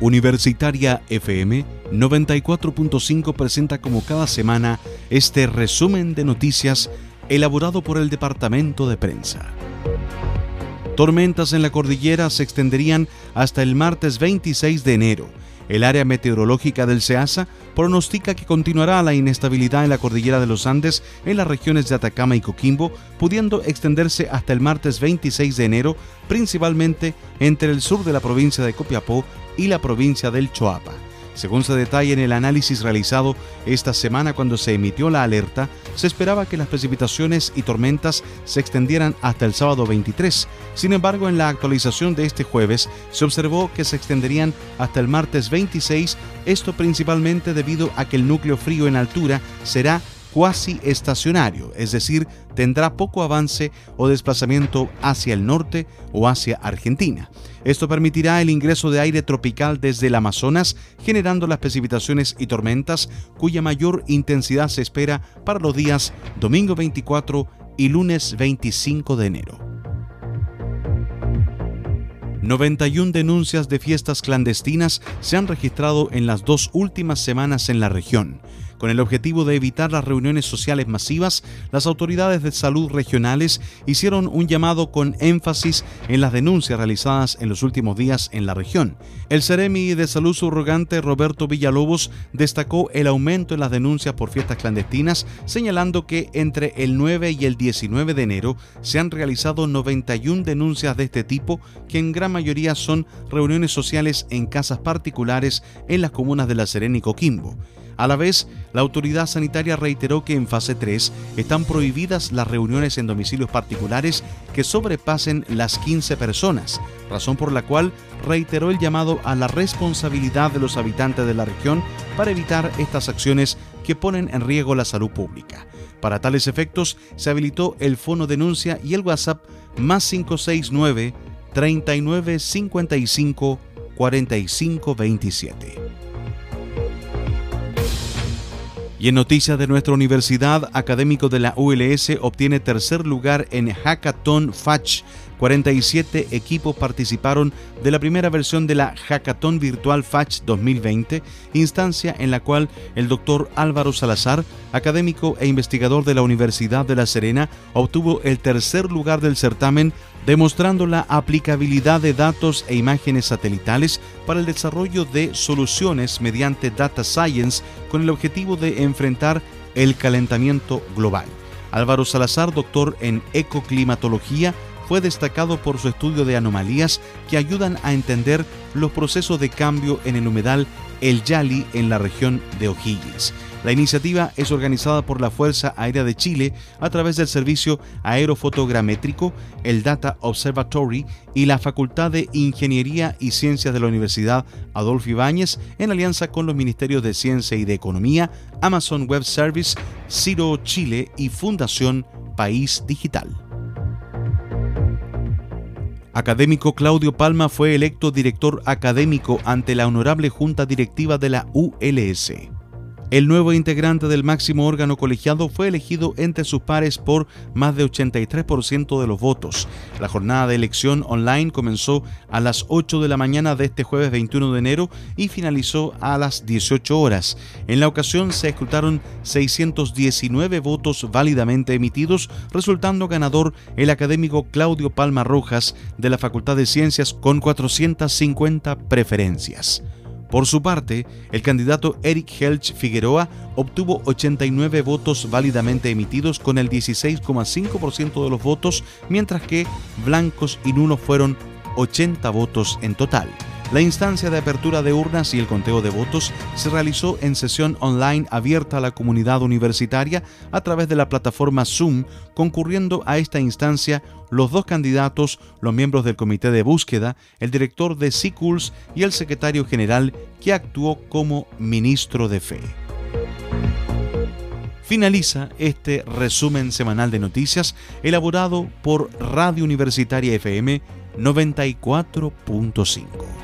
Universitaria FM 94.5 presenta como cada semana este resumen de noticias elaborado por el Departamento de Prensa. Tormentas en la cordillera se extenderían hasta el martes 26 de enero el área meteorológica del SEASA pronostica que continuará la inestabilidad en la cordillera de los Andes en las regiones de Atacama y Coquimbo, pudiendo extenderse hasta el martes 26 de enero, principalmente entre el sur de la provincia de Copiapó y la provincia del Choapa. Según se detalla en el análisis realizado esta semana cuando se emitió la alerta, se esperaba que las precipitaciones y tormentas se extendieran hasta el sábado 23. Sin embargo, en la actualización de este jueves se observó que se extenderían hasta el martes 26, esto principalmente debido a que el núcleo frío en altura será cuasi estacionario, es decir, tendrá poco avance o desplazamiento hacia el norte o hacia Argentina. Esto permitirá el ingreso de aire tropical desde el Amazonas, generando las precipitaciones y tormentas cuya mayor intensidad se espera para los días domingo 24 y lunes 25 de enero. 91 denuncias de fiestas clandestinas se han registrado en las dos últimas semanas en la región. Con el objetivo de evitar las reuniones sociales masivas, las autoridades de salud regionales hicieron un llamado con énfasis en las denuncias realizadas en los últimos días en la región. El Ceremi de Salud subrogante Roberto Villalobos destacó el aumento en las denuncias por fiestas clandestinas, señalando que entre el 9 y el 19 de enero se han realizado 91 denuncias de este tipo, que en gran mayoría son reuniones sociales en casas particulares en las comunas de La Serena y Coquimbo. A la vez, la autoridad sanitaria reiteró que en fase 3 están prohibidas las reuniones en domicilios particulares que sobrepasen las 15 personas, razón por la cual reiteró el llamado a la responsabilidad de los habitantes de la región para evitar estas acciones que ponen en riesgo la salud pública. Para tales efectos, se habilitó el fono denuncia y el WhatsApp más 569 3955 4527. Y en noticias de nuestra universidad, académico de la ULS obtiene tercer lugar en Hackathon Fatch 47 equipos participaron de la primera versión de la Hackathon Virtual Fatch 2020, instancia en la cual el doctor Álvaro Salazar, académico e investigador de la Universidad de La Serena, obtuvo el tercer lugar del certamen demostrando la aplicabilidad de datos e imágenes satelitales para el desarrollo de soluciones mediante data science con el objetivo de enfrentar el calentamiento global. Álvaro Salazar, doctor en ecoclimatología, fue destacado por su estudio de anomalías que ayudan a entender los procesos de cambio en el humedal El Yali en la región de O'Higgins. La iniciativa es organizada por la Fuerza Aérea de Chile a través del Servicio Aerofotogramétrico, el Data Observatory y la Facultad de Ingeniería y Ciencias de la Universidad Adolfo Ibáñez en alianza con los Ministerios de Ciencia y de Economía, Amazon Web Service, Ciro Chile y Fundación País Digital. Académico Claudio Palma fue electo director académico ante la honorable Junta Directiva de la ULS. El nuevo integrante del máximo órgano colegiado fue elegido entre sus pares por más de 83% de los votos. La jornada de elección online comenzó a las 8 de la mañana de este jueves 21 de enero y finalizó a las 18 horas. En la ocasión se escrutaron 619 votos válidamente emitidos, resultando ganador el académico Claudio Palma Rojas de la Facultad de Ciencias con 450 preferencias. Por su parte, el candidato Eric Helch Figueroa obtuvo 89 votos válidamente emitidos con el 16,5% de los votos, mientras que blancos y nulos fueron 80 votos en total. La instancia de apertura de urnas y el conteo de votos se realizó en sesión online abierta a la comunidad universitaria a través de la plataforma Zoom, concurriendo a esta instancia los dos candidatos, los miembros del comité de búsqueda, el director de SICULS y el secretario general que actuó como ministro de fe. Finaliza este resumen semanal de noticias elaborado por Radio Universitaria FM 94.5.